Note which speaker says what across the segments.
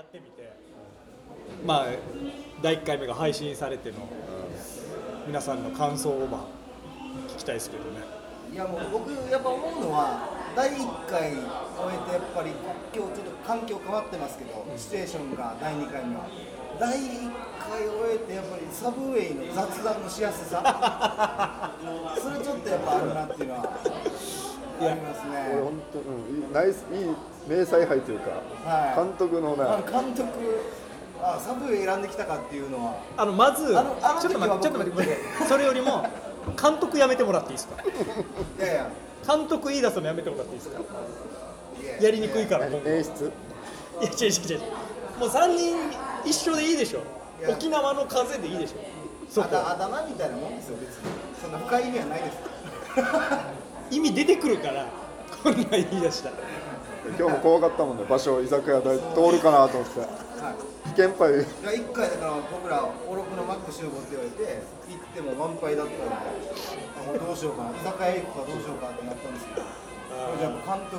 Speaker 1: やってみて。まあ第1回目が配信されての皆さんの感想をまあ聞きたいですけどね。
Speaker 2: いやもう僕やっぱ思うのは第1回終えてやっぱり今日ちょっと環境変わってますけど、シチュエーションが第2回目は。第1回終えてやっぱりサブウェイの雑談のしやすさ。それちょっとやっぱあるなっていうのはあります
Speaker 3: 俺
Speaker 2: ね
Speaker 3: 本当うんいいナイスいい名采配というか、
Speaker 2: はい。
Speaker 3: 監督のね。
Speaker 2: あの監督あサブウェイ選んできたかっていうのは。
Speaker 1: あのまず
Speaker 2: あのあの
Speaker 1: ちょっと待ってちょっと待ってそれよりも監督やめてもらっていいですか？
Speaker 2: いやいや。
Speaker 1: 監督言い出すのやめてもらっていいですか？
Speaker 2: いや
Speaker 1: や。りにくいから
Speaker 3: 演出？
Speaker 1: や違う違う違う。もう3人一緒でいいでしょ？
Speaker 2: いや。
Speaker 1: 沖縄の風でいいでしょ？そこ
Speaker 2: あだあだ名みたいなもんですよ別に。そんな深い意味はないです
Speaker 1: 意味出てくるからこんなん言い出したら。
Speaker 3: 今日も怖かったもんね。場所居酒屋で通るかなと思って。
Speaker 2: はい
Speaker 3: 危険杯
Speaker 2: い。や1回だから僕らおろくのマック集合って言われて行っても満杯だったんであもうどうしようかな。居酒屋行くかどうしようかってなったんですけどじゃあ監督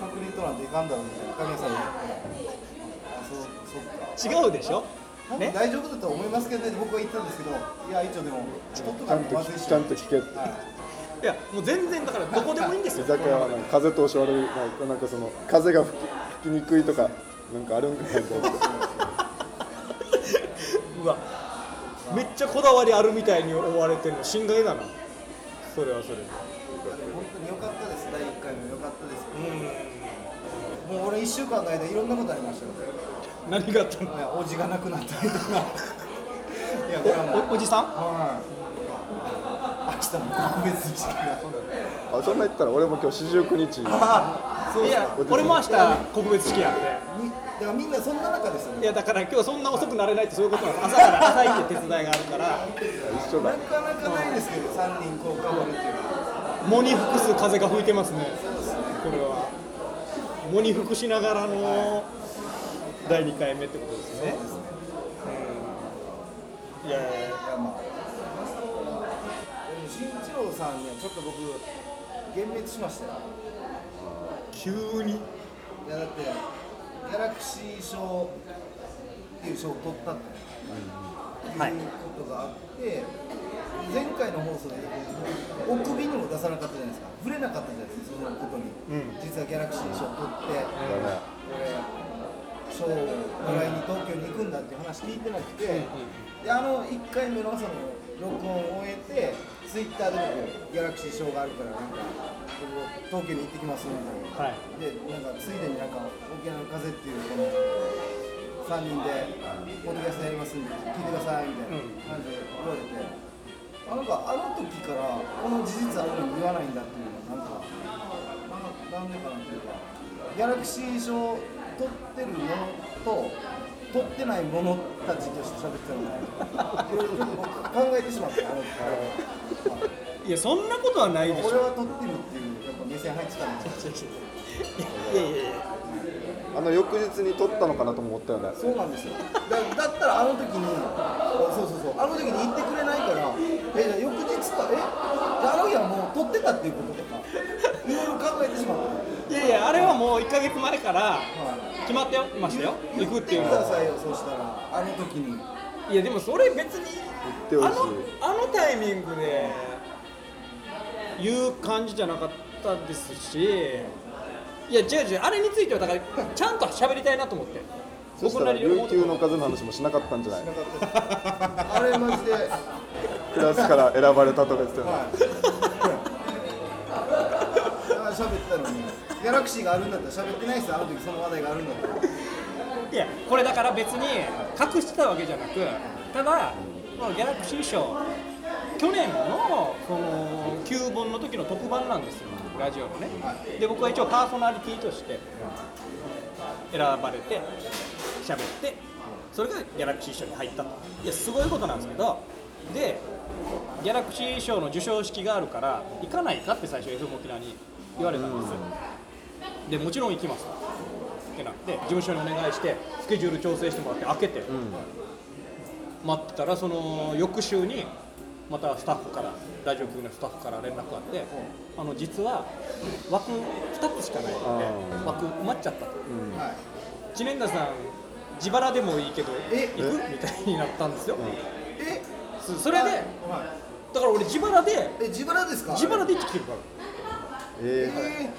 Speaker 2: 確認取らんといかんだろうみたいな神谷さんに。言ってあそうそっか。
Speaker 1: 違うでしょ？ね？
Speaker 2: 大丈夫だと思いますけどね。僕は言ったんですけどいや一応でもちょっと
Speaker 3: ちゃんと
Speaker 2: まずいし
Speaker 3: ちゃんと聞けって。
Speaker 1: いやもう全然だからどこでもいいんです
Speaker 3: 居
Speaker 1: よ
Speaker 3: 酒屋はなんか風通し悪いなんかなんかその風が吹き吹きにくいとかなんかあるんかなと思って。
Speaker 1: うわめっちゃこだわりあるみたいに思われてるの心外だな。それはそれで。
Speaker 2: 本当に良かったです第1回も良かったです。もう俺1週間の間いろんなことありましたよ
Speaker 1: 何があったの？
Speaker 2: いやおじが亡くなったりとか。いやこれはもう
Speaker 1: おおじさん？
Speaker 2: はい明日も特別式が
Speaker 3: あそんな言ったら俺も今日四十九日。
Speaker 2: あそう
Speaker 1: いや俺も明日告別式やって。
Speaker 2: みだからみんなそんな中ですよね
Speaker 1: いやだから今日そんな遅くなれないってそういうことなんです。朝から朝行って手伝いがあるから。
Speaker 3: 一緒だ。
Speaker 2: なかなかないですけど3人こう変わるっていうのは。
Speaker 1: 藻に吹くす風が吹いてますね。これは。藻に吹くしながらの第2回目ってことですね。うん。いやいやいや。
Speaker 2: いやまあさんにはちょっと僕幻滅しましたよ。
Speaker 1: 急に？
Speaker 2: いやだってギャラクシー賞っていう賞を取ったって
Speaker 1: はい
Speaker 2: いうことがあって、前回の放送でお首にも出さなかったじゃないですか。触れなかったじゃないですかそのことに、
Speaker 1: うん。
Speaker 2: 実はギャラクシー賞を取って賞をもらいに東京に行くんだっていう話聞いてなくて、であの1回目のその録音を終えてツイッターで僕ギャラクシー賞があるからなんか僕東京に行ってきますみたいな。
Speaker 1: はい
Speaker 2: でなんかついでになんか沖縄の風っていうこの3人でポッドキャストやりますんで聞いてくださいみたいな感じで言われて、あなんかあの時からこの事実あるのに言わないんだっていうのはなんかなんかなっていうかギャラクシー賞取ってるものと取ってない者たちとして喋ってたのでい考えてしまってあの時
Speaker 1: いやそんなことはないでしょ。
Speaker 2: 俺は取ってるっていうやっぱ目線入ってたんですよ。
Speaker 1: いやいやいや
Speaker 3: あの翌日に撮ったのかなとも思ったよね。
Speaker 2: そうなんですよ。だだったらあの時にそうそうそう。あの時に言ってくれないからえじゃあ翌日かえじゃああの日はもう撮ってたっていうこととかいろいろ考えてしまって
Speaker 1: いやいやあれはもう1か月前から
Speaker 2: はい。
Speaker 1: 決まってましたよ。行くっていうの
Speaker 2: くださいよそうしたら。あの時に。
Speaker 1: いやでもそれ別にあのあのタイミングで言う感じじゃなかったですしいや違う違うあれについてはだからちゃんと喋りたいなと思って。
Speaker 3: そしたら琉球の風の話もしなかったんじゃない？
Speaker 2: あれマジで。はい
Speaker 3: クラスから選ばれたとか言ってたよね
Speaker 2: あ喋ったのに。ギャラクシーがあるんだったら喋ってないですよあの時その話題があるんだったら
Speaker 1: いやこれだから別に隠してたわけじゃなくただこのギャラクシー賞去年のその9本の時の特番なんですよ。ラジオのね。で僕は一応パーソナリティとして選ばれて喋ってそれがギャラクシー賞に入ったと。いやすごいことなんですけどでギャラクシー賞の授賞式があるから行かないかって最初 FM 沖縄に言われたんですよ。でもちろん行きます。とってなって事務所にお願いしてスケジュール調整してもらって開けて、待ってたらその翌週にまたスタッフからラジオ局のスタッフから連絡があって、あの実は枠2つしかないので枠埋まっちゃったと、
Speaker 2: はい。
Speaker 1: 知念田さん自腹でもいいけど
Speaker 2: え？
Speaker 1: 行く？みたいになったんですよ、
Speaker 2: え？
Speaker 1: そそれで
Speaker 2: はい
Speaker 1: だから俺自腹で
Speaker 2: え自腹ですか？
Speaker 1: 自腹で行ってきてるから。
Speaker 3: え
Speaker 2: え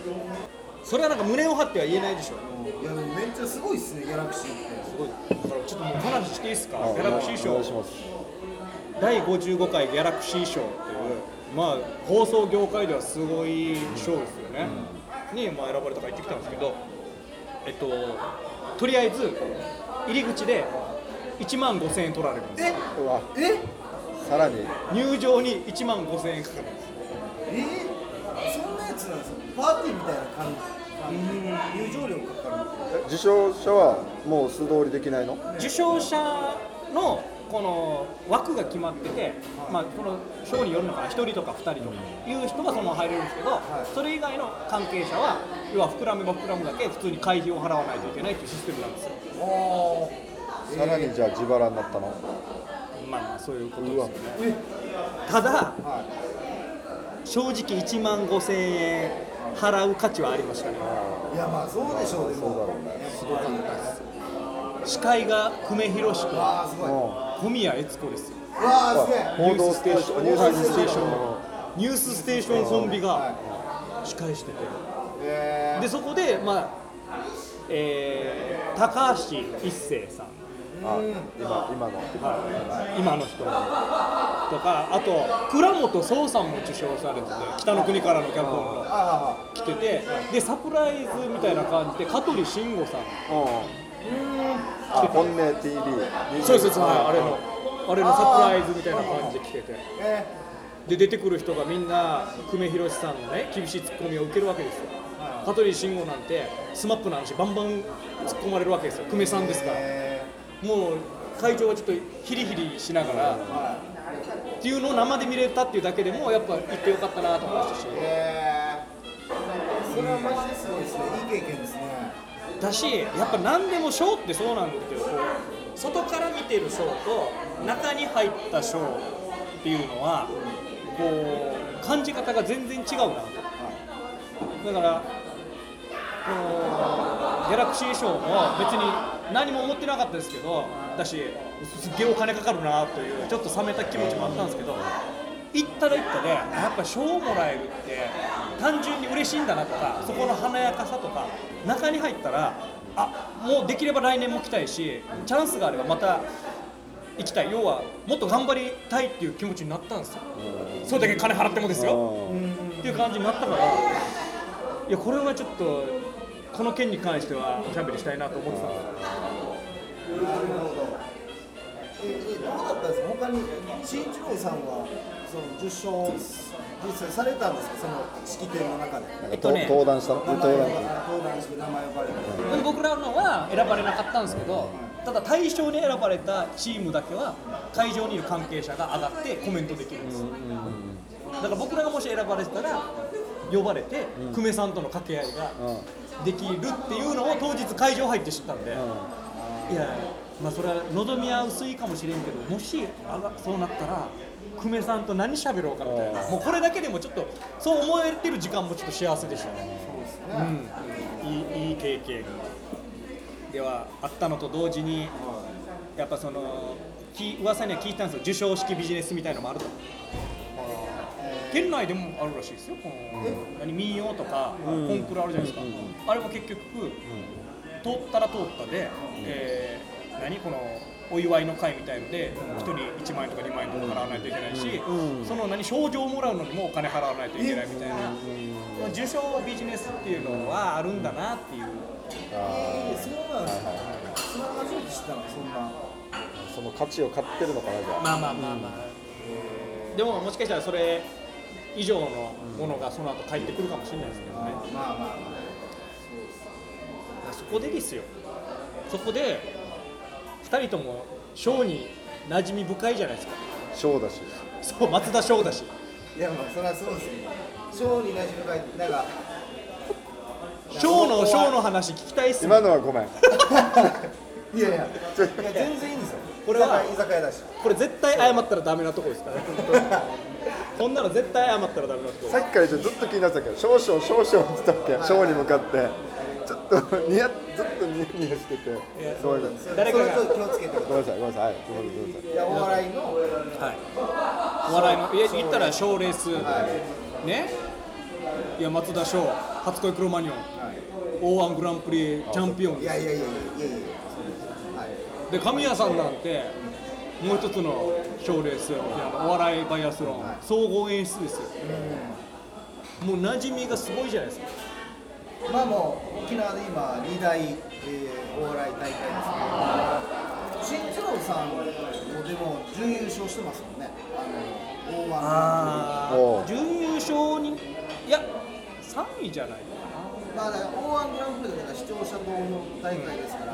Speaker 1: それはなんか胸を張っては言えないでしょ。
Speaker 2: ーいやでもめっちゃすごいっすねギャラクシーって。
Speaker 1: すごい。だからちょっともう話していいですか？
Speaker 3: ー、
Speaker 1: ギャラクシー賞。
Speaker 3: お願いします。
Speaker 1: 第55回ギャラクシー賞っていうまあ放送業界ではすごい賞ですよね、にまあ選ばれたから行ってきたんですけどえっととりあえず入り口で1万5000円取られるんですよ。
Speaker 2: え？
Speaker 3: うわ。
Speaker 2: え？
Speaker 3: さらに。
Speaker 1: 入場に1万5000円かかるんです
Speaker 2: えー、パーティーみたいな感じ。入場料かかる
Speaker 3: え受賞者はもう素通りできないの？
Speaker 1: 受賞者のこの枠が決まってて、まあ、この賞によるのかな1人とか2人とかいう人がそのまま入れるんですけど、それ以外の関係者は要は膨らめば膨らむだけ普通に会費を払わないといけないというシステムなんですよ。
Speaker 3: さらにじゃあ自腹になったの
Speaker 1: まあまあそういうことですよね。
Speaker 2: え
Speaker 1: ただ
Speaker 2: は
Speaker 1: 正直1万5000円払う価値はありましたね。
Speaker 2: いいやまあそうでしょうでも
Speaker 3: そうだろうね。
Speaker 2: すごかったです。
Speaker 1: 司会が久米宏と
Speaker 2: わあすごい。わ
Speaker 1: 小宮悦子ですよ。
Speaker 2: あすげえ。
Speaker 3: 報道ステーションニュースステーションの。
Speaker 1: ニュースステーションコンビが
Speaker 2: は
Speaker 1: 司会してて。
Speaker 2: え
Speaker 1: でそこでまあえー高橋一生さん。
Speaker 3: あ今今の。
Speaker 1: 今の人とかあと倉本壮さんも受賞されてて北の国からの脚本の
Speaker 2: あ
Speaker 1: 来ててでサプライズみたいな感じで香取慎吾さん。
Speaker 3: あ本音 TV
Speaker 1: そうですそうです。はい。あれのあれのサプライズみたいな感じで来てて。で出てくる人がみんな久米宏さんのね厳しいツッコミを受けるわけですよ。香取慎吾なんて SMAP の話バンバン突っ込まれるわけですよ。久米さんですから。
Speaker 2: え
Speaker 1: もう会場はちょっとヒリヒリしながらっていうのを生で見れたっていうだけでもやっぱ行ってよかったなと思いましたし。
Speaker 2: えー、それはマジですごいですねいい経験ですね
Speaker 1: だしやっぱ何でもショーってそうなんですけど外から見てるショーと中に入ったショーっていうのはこう感じ方が全然違うなと。だからこのギャラクシー賞も別に何も思ってなかったですけどだしすっげえお金かかるなというちょっと冷めた気持ちもあったんですけど行ったら行ったでやっぱ賞もらえるって単純に嬉しいんだなとかそこの華やかさとか中に入ったらあもうできれば来年も来たいしチャンスがあればまた行きたい。要はもっと頑張りたいっていう気持ちになったんですよ。それだけ金払ってもですよ。っていう感じになったからいやこれはちょっとこの件に関してはおしゃべりしたいなと思ってたんですよ
Speaker 2: なるほど。ええどうだったんですか？他に新一郎さんはその受賞実際されたんですか？その式典の中で
Speaker 3: なんか。
Speaker 1: えっとね。
Speaker 3: 登壇した登壇
Speaker 2: して名前呼ばれて
Speaker 1: でも僕らのは選ばれなかったんですけどただ対象に選ばれたチームだけは会場にいる関係者が上がってコメントできるんですよ。だから僕らがもし選ばれてたら呼ばれて久米さんとの掛け合いができるっていうのを当日会場入って知ったんで。いやまあそれは望みは薄いかもしれんけどもしあがそうなったら久米さんと何喋ろうかみたいな。もうこれだけでもちょっとそう思えてる時間もちょっと幸せでしたね。うん。いいいい経験ではあったのと同時にやっぱそのき噂には聞いたんですよ。授賞式ビジネスみたいのもあると県内でもあるらしいですよこの何民謡とかコンクールあるじゃないですか。あれも結局通ったら通ったで、えー何このお祝いの会みたいので1人1万円とか2万円とか払わないといけないし、その何賞状をもらうのにもお金払わないといけないみたいな、まあ受賞ビジネスっていうのはあるんだなっていう。
Speaker 2: えーそうなんですか。それは初めて知ったのそんな
Speaker 3: その価値を買ってるのかなじゃあ。
Speaker 1: まあまあまあまあ、でももしかしたらそれ以上のものがその後返ってくるかもしれないですけどね、
Speaker 2: まあまあまあ
Speaker 1: そこでですよそこで2人とも賞に馴染み深いじゃないですか
Speaker 3: 賞だし
Speaker 1: そう松田翔だし
Speaker 2: いやまあそれはそうですよ賞に馴染み深いなんか
Speaker 1: 賞の賞の話聞きたいっすね
Speaker 3: 今のはごめん
Speaker 2: いやいやいや全然いいんですよ
Speaker 1: これは
Speaker 2: 居酒屋だし
Speaker 1: これ絶対謝ったらダメなとこですからこんなの絶対謝ったらダメなとこ
Speaker 3: さっきからずっと気になってたけど少々少々って言ったっけ賞に向かって。ちょっと似合ずっとニヤニヤしてて。
Speaker 1: や
Speaker 3: ごめんなさい
Speaker 1: 誰かが。
Speaker 2: それちょっと気をつけてください。
Speaker 3: ごめんなさいごめんなさい。はいごめんなさい
Speaker 2: いやお笑いの。
Speaker 1: はい、お笑いのいや言ったら賞レース、ね？いや松田翔初恋クロマニオン。O−1 グランプリチャンピオン。
Speaker 2: いやいやいやいやいやで
Speaker 1: 神谷さんなんてもう一つの賞レースお笑いバイアスロン総合演出ですよ。もう馴染みがすごいじゃないですか。
Speaker 2: まあもう沖縄で今二大、えーお笑い大会ですけど新次郎さんもでも準優勝してますもんね。あの O−1
Speaker 1: あ
Speaker 3: おう
Speaker 1: 準優勝に？いや3位じゃない
Speaker 2: まあだから O−1 グランプリだから視聴者投票大会ですから、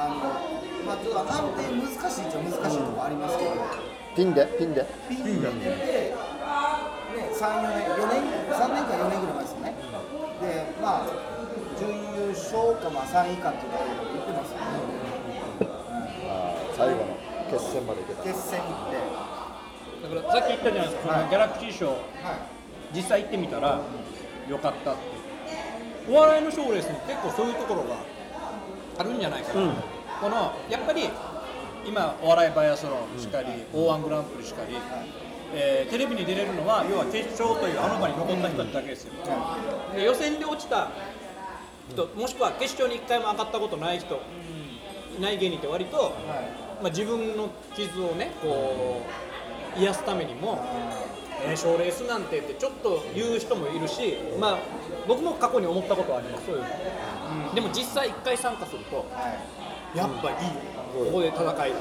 Speaker 2: あのまあちょっと判定難しいっちゃ難しいとこありますけど、
Speaker 3: ピンでピンで。
Speaker 2: ピンで、ね、3、4年、4年、3年か4年ぐらい前ですよね。で、まあ、準優勝か、まあ、3位以下っていうことを言ってますよね。
Speaker 3: あー最後の決戦までいけた。
Speaker 2: 決戦行って、
Speaker 1: だからさっき言ったじゃないですか、そのギャラクシー賞
Speaker 2: はい、
Speaker 1: 実際行ってみたらよかったって。お笑いの賞レースに結構そういうところがあるんじゃないかな、このやっぱり今お笑いバイアスロンしかり、O−1 グランプリしかり、えーテレビに出れるのは要は決勝というあの場に残った人だけですよ、で予選で落ちた人もしくは決勝に1回も上がったことない人、いない芸人って割と、まあ、自分の傷をねこう癒すためにも、えー賞レースなんてってちょっと言う人もいるし、まあ、僕も過去に思ったことはあります。そういうの、でも実際1回参加すると
Speaker 2: はい、
Speaker 1: やっぱいい。ここで戦いたい、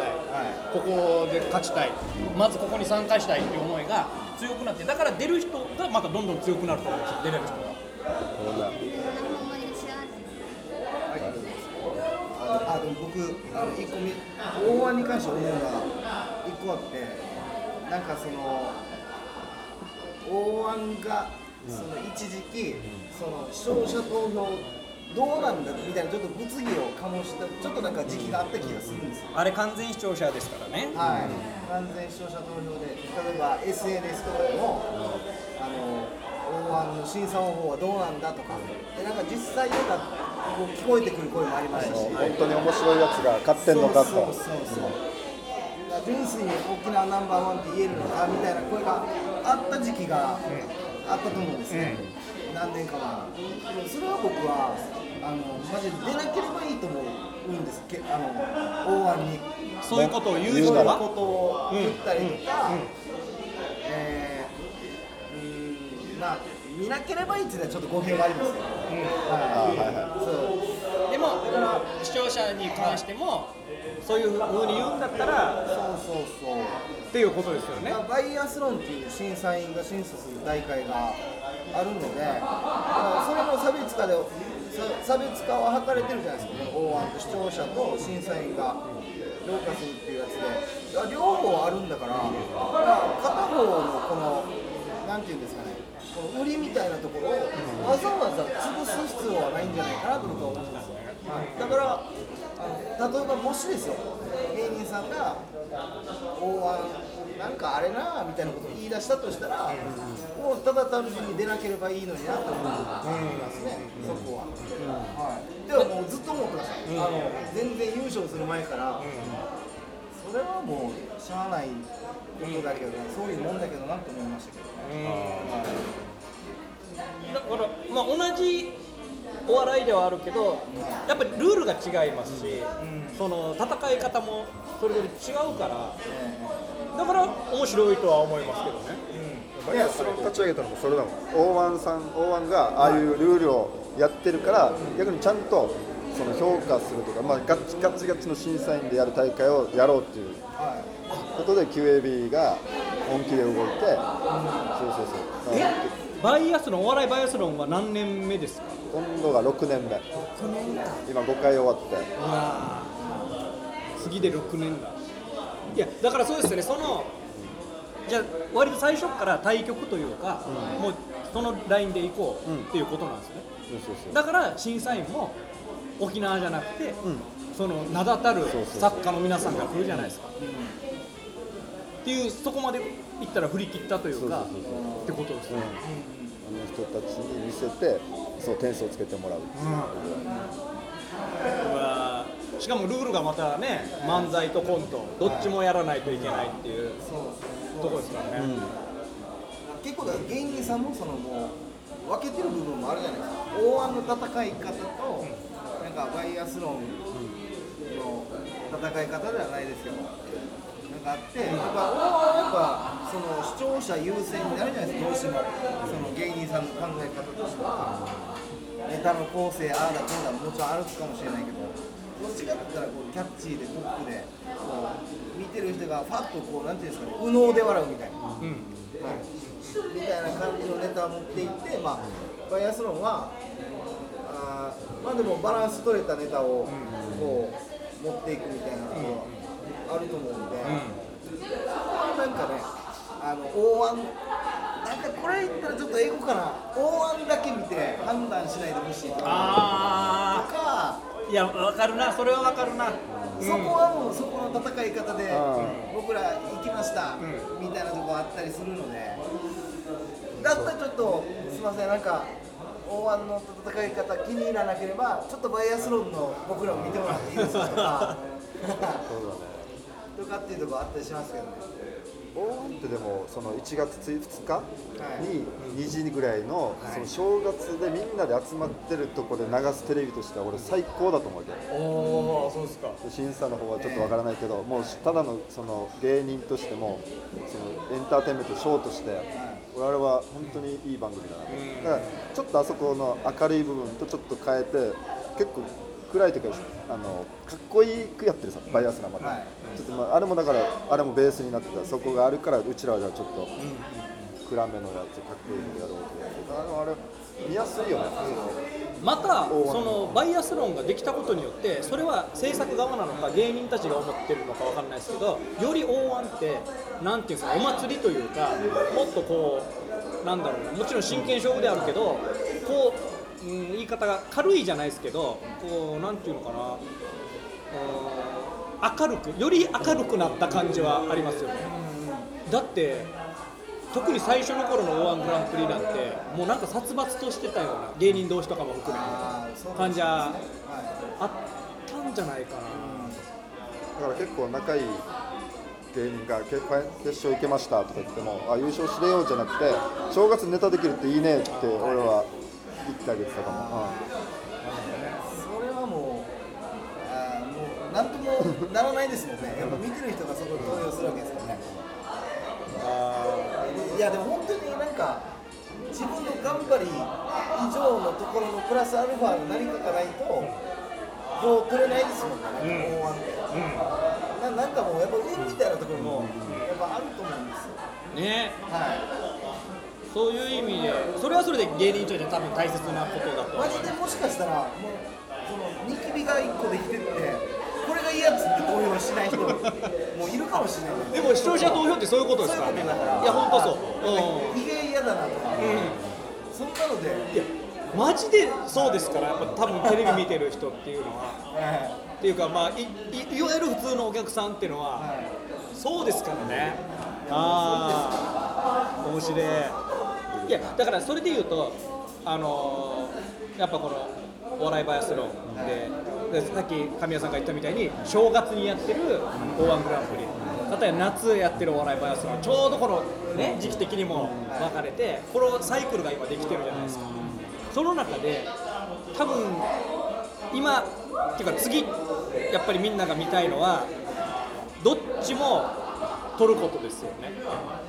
Speaker 1: ここで勝ちたい。まずここに参加したいっていう思いが強くなってだから出る人がまたどんどん強くなると思うんですよ。出れる人が。
Speaker 2: あでも僕、あの1個目、大腕に関して思うのが1個あって、なんかその、大腕がその一時期、その視聴者投票、どうなんだみたいな、ちょっと物議を醸した、ちょっとなんか時期があった気がするんですよ。
Speaker 1: あれ完全視聴者ですからね。
Speaker 2: はい、完全視聴者投票で、例えば SNS とかでも、あの大腕の審査方法はどうなんだとか、でなんか実際なんかこう聞こえてくる声もありましたし、
Speaker 3: 本当に面白いやつが勝ってんのかと。
Speaker 2: そうそうそうそう純粋に沖縄ナンバーワンって言えるのかみたいな声があった時期があったと思うんですね、何年か前。にそれは僕はあのマジで出なければいいと思うんです。けあの大腕に。
Speaker 1: そういうことを言う人は？
Speaker 2: ことを言ったりとか、えーうーんまあ見なければいいっていうのはちょっと語弊がありますけど、はい。
Speaker 3: はいはい。
Speaker 2: そう。
Speaker 1: でも視聴者に関してもそういうふうに言うんだったら
Speaker 2: そうそうそう
Speaker 1: っていうことですよね。
Speaker 2: バイアスロンっていう審査員が審査する大会があるので、それの差別化で差別化は図れてるじゃないですか、ね、大腕と視聴者と審査員が評価するっていうやつで、両方あるんだから、まあ、片方のこの、なんていうんですかね、この売りみたいなところをわざわざ潰す必要はないんじゃないかなと僕は思うんですよ。はい、だからあの例えばもしですよ芸人さんが大腕なんかあれなみたいなことを言い出したとしたら、もうただ単純に出なければいいのになと思いますね、そこは。はい、ではもうずっと思ってました、あの全然優勝する前から、それはもうしゃあないことだけど、そういうもんだけどなと思いましたけどね。
Speaker 1: だから、まあ、同じお笑いではあるけどやっぱりルールが違いますし、その戦い方もそれぞれ違うからだから面白いとは思いますけどね。
Speaker 3: バイアスロン立ち上げたのもそれだもん。大腕さん大腕がああいうルールをやってるから逆にちゃんとその評価するとか、まあ、ガッチガッチガチの審査員でやる大会をやろうっていうことで QAB が本気で動いて、そうそうそう。
Speaker 1: え？バイアスロンお笑いバイアスロンは何年目ですか？
Speaker 3: 今度が6年目。今5回終わって。
Speaker 1: うわー。次で6年だ。いやだからそうですよね。そのじゃあ割と最初から対局というか、もうそのラインで行こうっていうことなんですね、
Speaker 3: そうそうそう
Speaker 1: だから審査員も沖縄じゃなくて、その名だたる作家の皆さんが来るじゃないですか、っていうそこまでいったら振り切ったというか
Speaker 3: そうそうそう
Speaker 1: ってことですね、
Speaker 3: あの人たちに見せてそう点数をつけてもらう、
Speaker 1: うわしかもルールがまたね漫才とコントどっちもやらないといけないっていうとこですからね、
Speaker 2: 結構だから芸人さんもそのもう分けてる部分もあるじゃないですか。大腕の戦い方となんかバイアスロンの戦い方ではないですけどなんかあってやっぱやっぱその視聴者優先になるじゃないですかどうしてもその芸人さんの考え方としてはネタの構成ああだこうだもちろんあるかもしれないけどどっちかって言ったらこうキャッチーでポップでこう見てる人がファッとこうなんていうんですかね右脳で笑うみたいな。
Speaker 1: うん
Speaker 2: はいみたいな感じのネタを持っていって、まあ、バイアスロンはあまあでもバランス取れたネタをこう持っていくみたいなのがあると思うんで、なんかねあの大腕なんかこれ言ったらちょっと英語かな？大腕だけ見て判断しないでほしいと。か
Speaker 1: あいや分かるなそれは分かるな、
Speaker 2: そこはもうそこの戦い方で
Speaker 3: う
Speaker 2: 僕ら行きました
Speaker 1: う
Speaker 2: みたいなとこあったりするのでだったらちょっとすみませんなんか大腕の戦い方気に入らなければちょっとバイアスロンの僕らも見てもらっていいですかとか？
Speaker 3: そうだね
Speaker 2: とかっていうとこあったりしますけどね。
Speaker 3: 大腕ってでもその1月2日に2時ぐらいのその正月でみんなで集まってるとこで流すテレビとしては俺最高だと思うわけ
Speaker 1: おおそうですか。
Speaker 3: で審査の方はちょっとわからないけど、もうただのその芸人としてもそのエンターテインメントショーとして我々は本当にいい番組だなと、
Speaker 1: うん。
Speaker 3: だからちょっとあそこの明るい部分とちょっと変えて結構暗いというかあのかっこいいくやってるさバイアスがまた、
Speaker 2: はい。
Speaker 3: ちょっとまああれもだからあれもベースになってた。そこがあるからうちらはじゃあちょっと暗めのやつかっこいいのやろうとやって。あれ見やすいよね。
Speaker 1: またそのバイアスロンができたことによってそれは制作側なのか芸人たちが思ってるのかわかんないですけどより大腕ってなんていうんですかお祭りというかもっとこうなんだろうな。もちろん真剣勝負であるけどこう、うん、言い方が軽いじゃないですけどこうなんていうのかな。明るくより明るくなった感じはありますよね。だって特に最初の頃の O−1 グランプリなんてもうなんか殺伐としてたような芸人同士とかも含め
Speaker 2: あーそう
Speaker 1: 感じはあったんじゃないかな。
Speaker 3: だから結構仲いい芸人が決決勝行けましたとか言ってもあ優勝しれようじゃなくて正月ネタできるっていいねって俺は言ってあげてたかも、
Speaker 2: それはもうあーもうなんともならないですもんね。やっぱ見てる人がそこに投票するわけですからね。いやでも本当になんか自分の頑張り以上のところのプラスアルファの何かがないとこう取れないですもんね、大腕って、ななんかもうやっぱ運みたいなところもやっぱあると思うんですよ。
Speaker 1: うんね。
Speaker 2: はい
Speaker 1: そういう意味でそれはそれで芸人にとって多分大切なことだと
Speaker 2: マジでもしかしたらもうそのニキビが1個できてってこれが嫌っつって投票しない人もいるかもしれない。
Speaker 1: でも視聴者投票ってそういうことですからね。
Speaker 2: いうことだから。
Speaker 1: いや本当そう、
Speaker 2: ひげ嫌だなとか、そんなので、
Speaker 1: うん、いやマジでそうですから。やっぱ多分テレビ見てる人っていうのは。
Speaker 2: は
Speaker 1: っていうかまあいいいわゆる普通のお客さんっていうのは、そうですからね。ああ面白いいやだからそれで言うとあのーやっぱこのお笑いバイアスロンででさっき神谷さんが言ったみたいに正月にやってる O−1 グランプリ例えば夏やってるお笑いバイアスロンちょうどこの、ね、時期的にも分かれてこのサイクルが今できてるじゃないですか。その中で多分今っていうか次やっぱりみんなが見たいのはどっちも取ることですよね。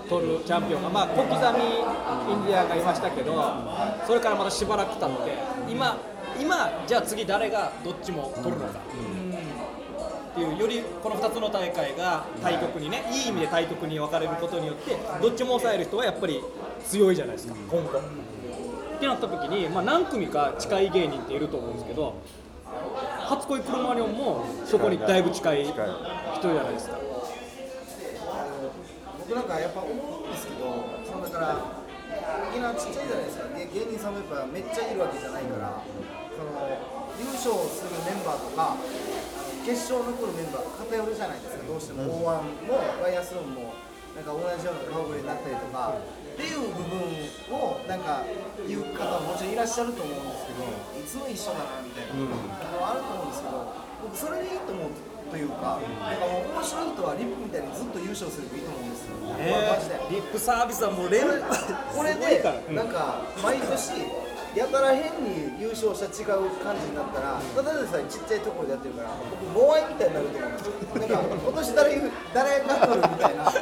Speaker 1: 取るチャンピオンが。まあ小刻みインディアンがいましたけどそれからまたしばらく経って今今じゃあ次誰がどっちも取るのか。っていうよりこの2つの大会が対局にねいい意味で対局に分かれることによってどっちも抑える人はやっぱり強いじゃないですか。今後。ってなった時に、まあ、何組か近い芸人っていると思うんですけど初恋クロマニョンもそこにだいぶ近い。人じゃないですか。
Speaker 2: 僕なんかやっぱ思うんですけど、そのだから、沖縄ちっちゃいじゃないですか、で芸人さんもやっぱめっちゃいるわけじゃないから、その優勝するメンバーとか、決勝残るメンバーが偏るじゃないですか、どうしても、大腕もバイアスロンも、なんか同じような顔ぶれになったりとか、っていう部分をなんか言う方ももちろんいらっしゃると思うんですけどいつも一緒だなみたいな。のはあると思うんですけど僕それでいいと思うというかなんか面白い人はリップみたいにずっと優勝すればいいと思う。
Speaker 1: リップサービスはもうレベル
Speaker 2: これでなんか毎年やたら変に優勝した違う感じになったらただでさえちっちゃいところでやってるから僕モアイみたいになると思う。んですなんか今年誰誰が取るみたいなこ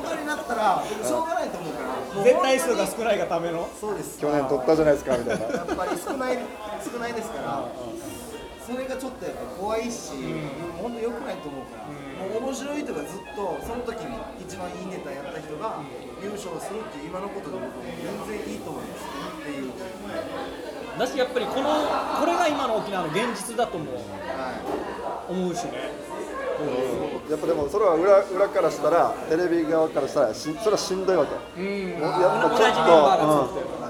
Speaker 2: とになったら僕しょうがないと思うから。
Speaker 1: 絶対数が少ないがための。
Speaker 2: そうです。
Speaker 3: 去年取ったじゃないですかみたいな。
Speaker 2: やっぱり少ない少ないですからそれがちょっとやっぱ怖いし、本当良くないと思うから、もう面白い人がずっとその時に一番いいネタやった人が優勝するっていう今のことで僕は全然いいと思いますっていう、
Speaker 1: だしやっぱりこのこれが今の沖縄の現実だとも
Speaker 2: は
Speaker 1: 思うしね。
Speaker 3: やっぱでもそれは裏裏からしたらテレビ側からしたらしそれはしんどいわけ。
Speaker 1: うん。
Speaker 3: やっぱちょっと、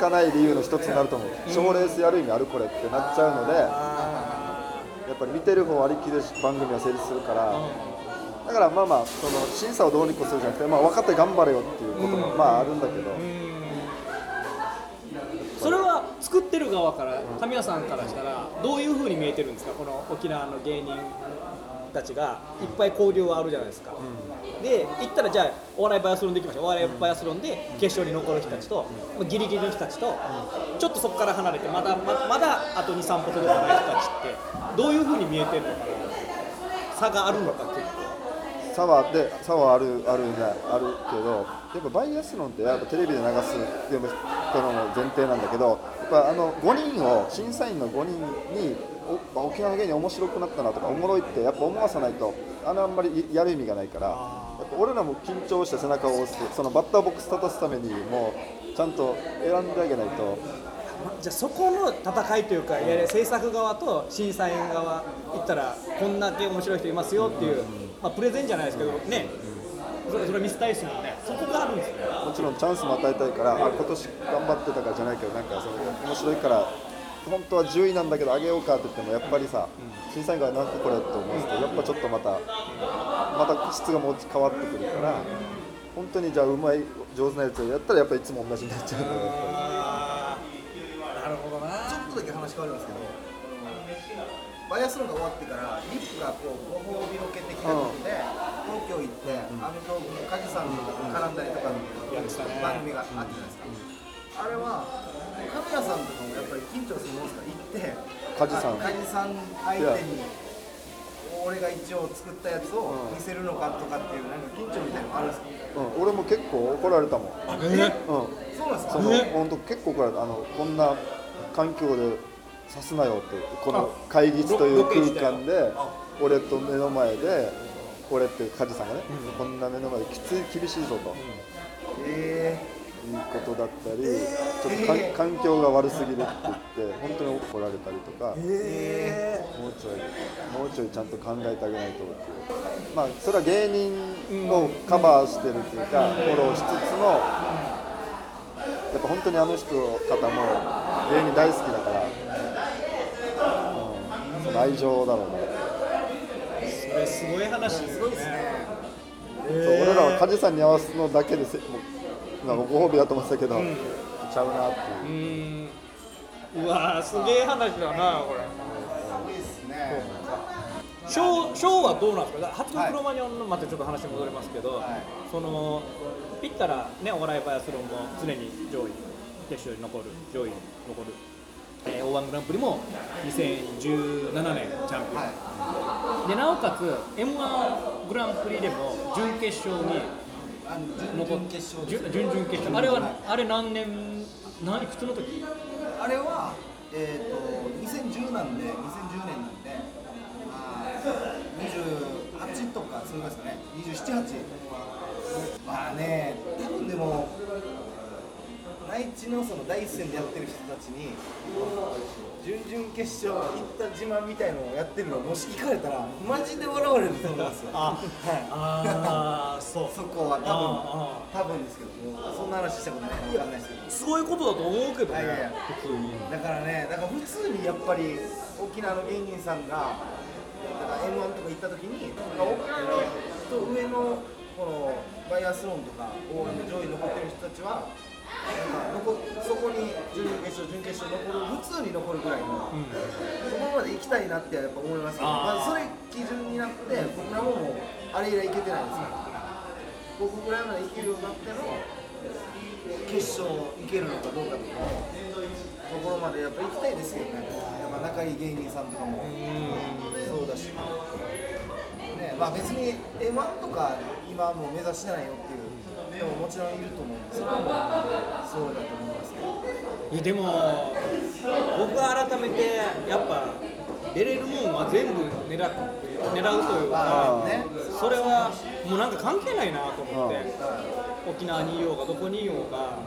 Speaker 3: かない理由の一つになると思う。賞、レースやる意味あるこれってなっちゃうのでやっぱり見てる方ありきで番組は成立するから、だからまあまあその審査をどうにこうするじゃなくて、まあ、分かって頑張れよっていうこともまああるんだけど、
Speaker 1: それは作ってる側から神谷さんからしたらどういうふうに見えてるんですか？この沖縄の芸人たちがいっぱい交流はあるじゃないですか、で行ったらじゃあお笑いバイアスロンでいきましょう。お笑いバイアスロンで決勝に残る人たちと、ギリギリの人たちと、ちょっとそこから離れてまだままだあと23歩届かない人たちってどういうふうに見えてるのかな差があるのか結構。
Speaker 3: 差はで差はあるあるねあるけどやっぱバイアスロンってやっぱテレビで流すっていう人の前提なんだけどやっぱあの5人を審査員の5人にお沖縄の芸人面白くなったなとかおもろいってやっぱ思わさないとあのあんまりやる意味がないからやっぱ俺らも緊張して背中を押すそのバッターボックス立たすためにもうちゃんと選んであげないと。
Speaker 1: じゃあそこの戦いというか、いわゆる制作側と審査員側行ったらこんだけ面白い人いますよっていう、まあ、プレゼンじゃないですけどね。それそれはミスタイスもんねそこがあるんですね。
Speaker 3: もちろんチャンスも与えたいからあ今年頑張ってたからじゃないけどなんかその面白いから本当は10位なんだけど上げようかって言ってもやっぱりさ審査員がなんかこれって思うとやっぱちょっとまたまた質がもう変わってくるから本当にじゃあうまい上手なやつをやったらやっぱりいつも同じになっちゃうから
Speaker 1: なるほどな。
Speaker 2: ちょっとだけ話変わりますけど、バイアスロンが終わってから、リップがこうご褒美ロケ的なことで、東京行って、アメトークの梶さんとかと絡んだりとかの番組があったじゃないですか。あれは、カメラさんとかもやっぱり緊張するもんですか？ら、行って、
Speaker 3: 梶さん。
Speaker 2: あ梶さん相手に、俺が一応作ったやつを見せるのかとかっていう、なんか緊張みたいなのあるんですか？
Speaker 3: うん、俺も結構怒られたもん、
Speaker 1: え
Speaker 3: うん、
Speaker 2: そうなんですか？
Speaker 3: その本当結構怒られた。あのこんな環境でさすなよってこの会議室という空間で俺と目の前で俺って梶さんがね、こんな目の前できつい厳しいぞと、
Speaker 2: え
Speaker 3: いうことだったり、ちょっと環境が悪すぎるって言って本当に怒られたりとか、
Speaker 2: え
Speaker 3: もうちょいもうちょいちゃんと考えてあげないとっていうまあそれは芸人をカバーしてるっていうか、フォローしつつもやっぱ本当にあの人方も芸人大好きだから、うん、その愛情だろうね、
Speaker 1: それすごい話です
Speaker 2: すごいですね。
Speaker 3: そう俺らは梶さんに合わすのだけでせもうなんかご褒美だと思ってたけど、ちゃうなっていう
Speaker 1: う。んうわーすげえ話だなこれ。ショーショーはどうなんですか？初のクロマニオンのまたちょっと話戻りますけど、
Speaker 2: はい
Speaker 1: そのピッたらねお笑いバイアスロンも常に上位決勝に残る上位に残る、えー、O1 グランプリも2017年チャンピオン、
Speaker 2: はい。
Speaker 1: でなおかつ m 1グランプリでも準決勝に残っ
Speaker 2: 決勝です
Speaker 1: 準準々決勝あれはあれ何年何いくつの時？
Speaker 2: あれは、えー、と2010なんで、2010年なんで、まあ、28とか、そうですかね、27、8。まあね、多分でも、内地のその第一線でやってる人たちに、準々決勝行った自慢みたいのをやってるのをもし聞かれたら、マジで笑われると思うんですよ。
Speaker 1: あ
Speaker 2: はい。
Speaker 1: ああそう。
Speaker 2: そこは多分
Speaker 1: あ
Speaker 2: 多分ですけどもそんな話したことないか分かんないです。けど
Speaker 1: すごいことだと思うけどね。
Speaker 2: いやいや
Speaker 1: 普通に。
Speaker 2: だからねだから普通にやっぱり沖縄の芸人さんが m 1とか行った時に沖縄の人上のこのバイアスロンとか応援で上位に残ってる人たちはそこに準決勝準決勝残る普通に残るぐらいの、そこまで行きたいなってやっぱ思いますけどまあ、それ基準になって僕らももうあれ以来行けてないですから。僕ぐらいまで行けるようになっての決勝行けるのかどうかとかところまでやっぱ行きたいですよね。やっぱ仲いい芸人さんとかもそうだし、ねまあ、別に m 1とか今はもう目指してないよっていう人ももちろんいると思うんですそれはもうそうだと思いますけど。
Speaker 1: いやでも僕は改めてやっぱ出れるもんは全部狙っ狙うというかそれはもうなんか関係ないなと思って沖縄にいようがどこにいようが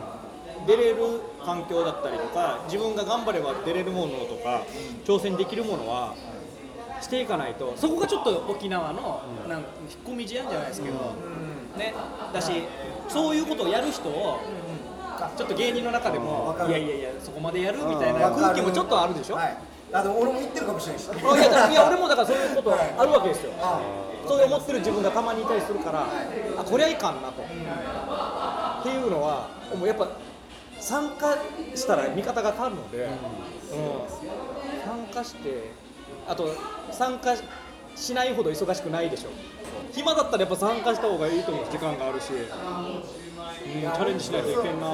Speaker 1: 出れる環境だったりとか自分が頑張れば出れるものとか挑戦できるものはしていかないとそこがちょっと沖縄のなん引っ込み思案じゃないですけど、ね、だしそういうことをやる人をちょっと芸人の中でもいやいやいやそこまでやる？みたいな空気もちょっとあるでしょ、
Speaker 2: はい、あでも俺も言ってるかもしれないし。
Speaker 1: あいやだいや俺もだからそういうことあるわけですよ。
Speaker 2: あ
Speaker 1: そう思ってる自分がたまにいたりするからあこりゃいかんなと。っていうのはもうやっぱ参加したら味方が足るので、うん、参加してあと参加しないほど忙しくないでしょ暇だったらやっぱ参加した方がいいと思う時間があるし、うん、チャレンジしないといけんな。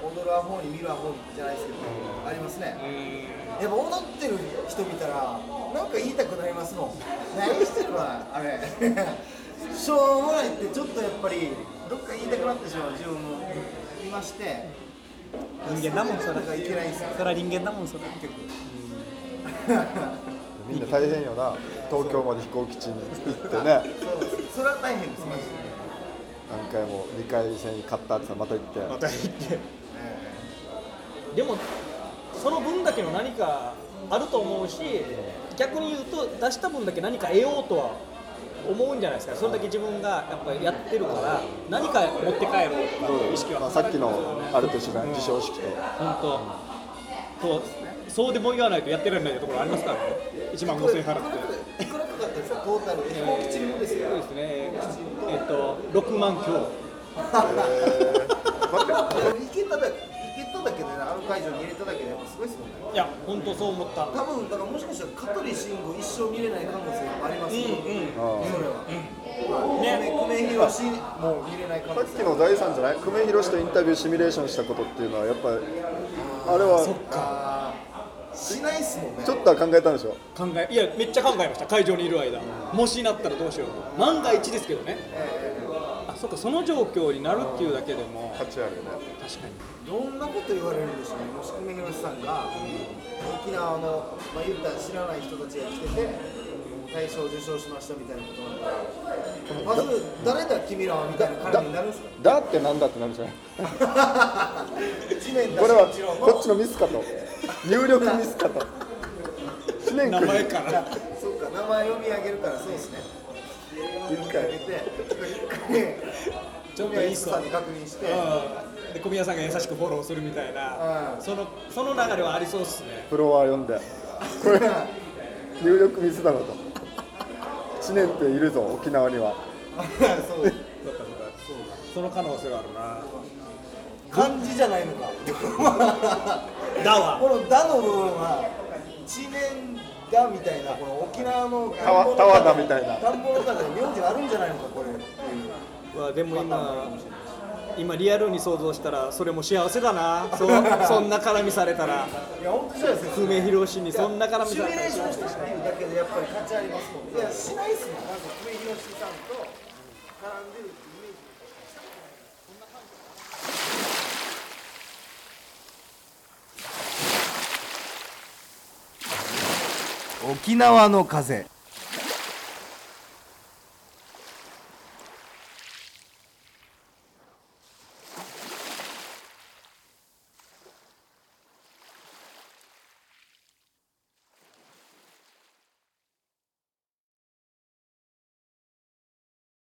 Speaker 2: 踊るアホに見るアホにじゃないですけど、ありますね、やっぱ踊ってる人見たらなんか言いたくなりますもん。何してるわあれ。しょうもないってちょっとやっぱりどっか言いたくなってしまう自分もいまして。
Speaker 1: 人間だもんそれ。
Speaker 2: なんかいけないんですよ。
Speaker 1: それは人間だもんそれ。結構
Speaker 3: みんな大変よな。東京まで飛行基地に行ってね。
Speaker 2: そうそれは大変ですマジで。
Speaker 3: 何回も2回戦勝ったって言ったらまた行って。
Speaker 1: また行って。でもその分だけの何かあると思うし逆に言うと出した分だけ何か得ようとは思うんじゃないですか。それだけ自分がやっぱりやってるから何か持って帰ろうとかいう意識は。
Speaker 3: まあ、さっきのあると一緒だね授賞式と。
Speaker 1: 本当。そうそうでも言わないとやってられないところありますからね。1万5000円払って。
Speaker 2: いくらかかったんですかトータルで飛行基地にもですよ
Speaker 1: そうですねえっと6万強
Speaker 2: 行けただけ行けただけでねあの会場に入れただけでやっぱすごいですもんね。
Speaker 1: いや本当そう思った。
Speaker 2: 多分だからもしかしたら香取慎吾一生見れない可能性がありますよ、
Speaker 1: うんうん。
Speaker 2: それは、
Speaker 1: ね
Speaker 2: 久米宏も見れない
Speaker 3: さっきの第三じゃない？久米宏とインタビューシミュレーションしたことっていうのはやっぱりあれは
Speaker 2: あーしないっすもんね。
Speaker 3: ちょっとは考えたんでしょ？
Speaker 1: 考えいやめっちゃ考えました。会場にいる間。もしなったらどうしよう。と万が一ですけどね。あそっかその状況になるっていうだけでも。
Speaker 3: 価値あるよね。
Speaker 1: 確かに。
Speaker 2: どんなこと言われるんでしょうね。もし久米宏さんが沖縄の、まあ、言ったら知らない人たちが来てて大賞受賞しましたみたいなことになったらまず誰だ君らはみたいな感じになるんですか？
Speaker 3: だってなんだってなるじゃない これはこっちのミスかと入力ミスかと。知 念
Speaker 1: 名
Speaker 3: 君
Speaker 1: 前から。
Speaker 2: そうか名前読み上げるからそうですね。
Speaker 3: 一回。
Speaker 2: げて一回。
Speaker 1: ちょっといい子
Speaker 2: さんに確認して
Speaker 1: うん。で小宮さんが優しくフォローするみたいな。
Speaker 2: うん。
Speaker 1: そのその流れはありそうっすね。
Speaker 3: フロア読んで。これ入力ミスだろと。知念っているぞ沖縄には。
Speaker 2: そう
Speaker 1: そっかそっかその可能性はあるな
Speaker 2: 漢字じゃないのか。
Speaker 1: だわ。
Speaker 2: この「だ」の部分は知念だみたいなこの沖縄の
Speaker 3: たわたわだみたいな。
Speaker 2: 田んぼの中で名字あるんじゃないのかこれ。っていう
Speaker 1: うわでも今今リアルに想像したらそれも幸せだな。そう そんな絡みされたら。
Speaker 2: いや本当そうですよ。
Speaker 1: 久米宏にそんな絡み
Speaker 2: シミュ
Speaker 1: されたら。
Speaker 2: レーションしたっていうだけでやっぱり価値ありますもんいやしないっすもん。なんか久米宏さんと絡んでるってイメージしたことない沖縄の風。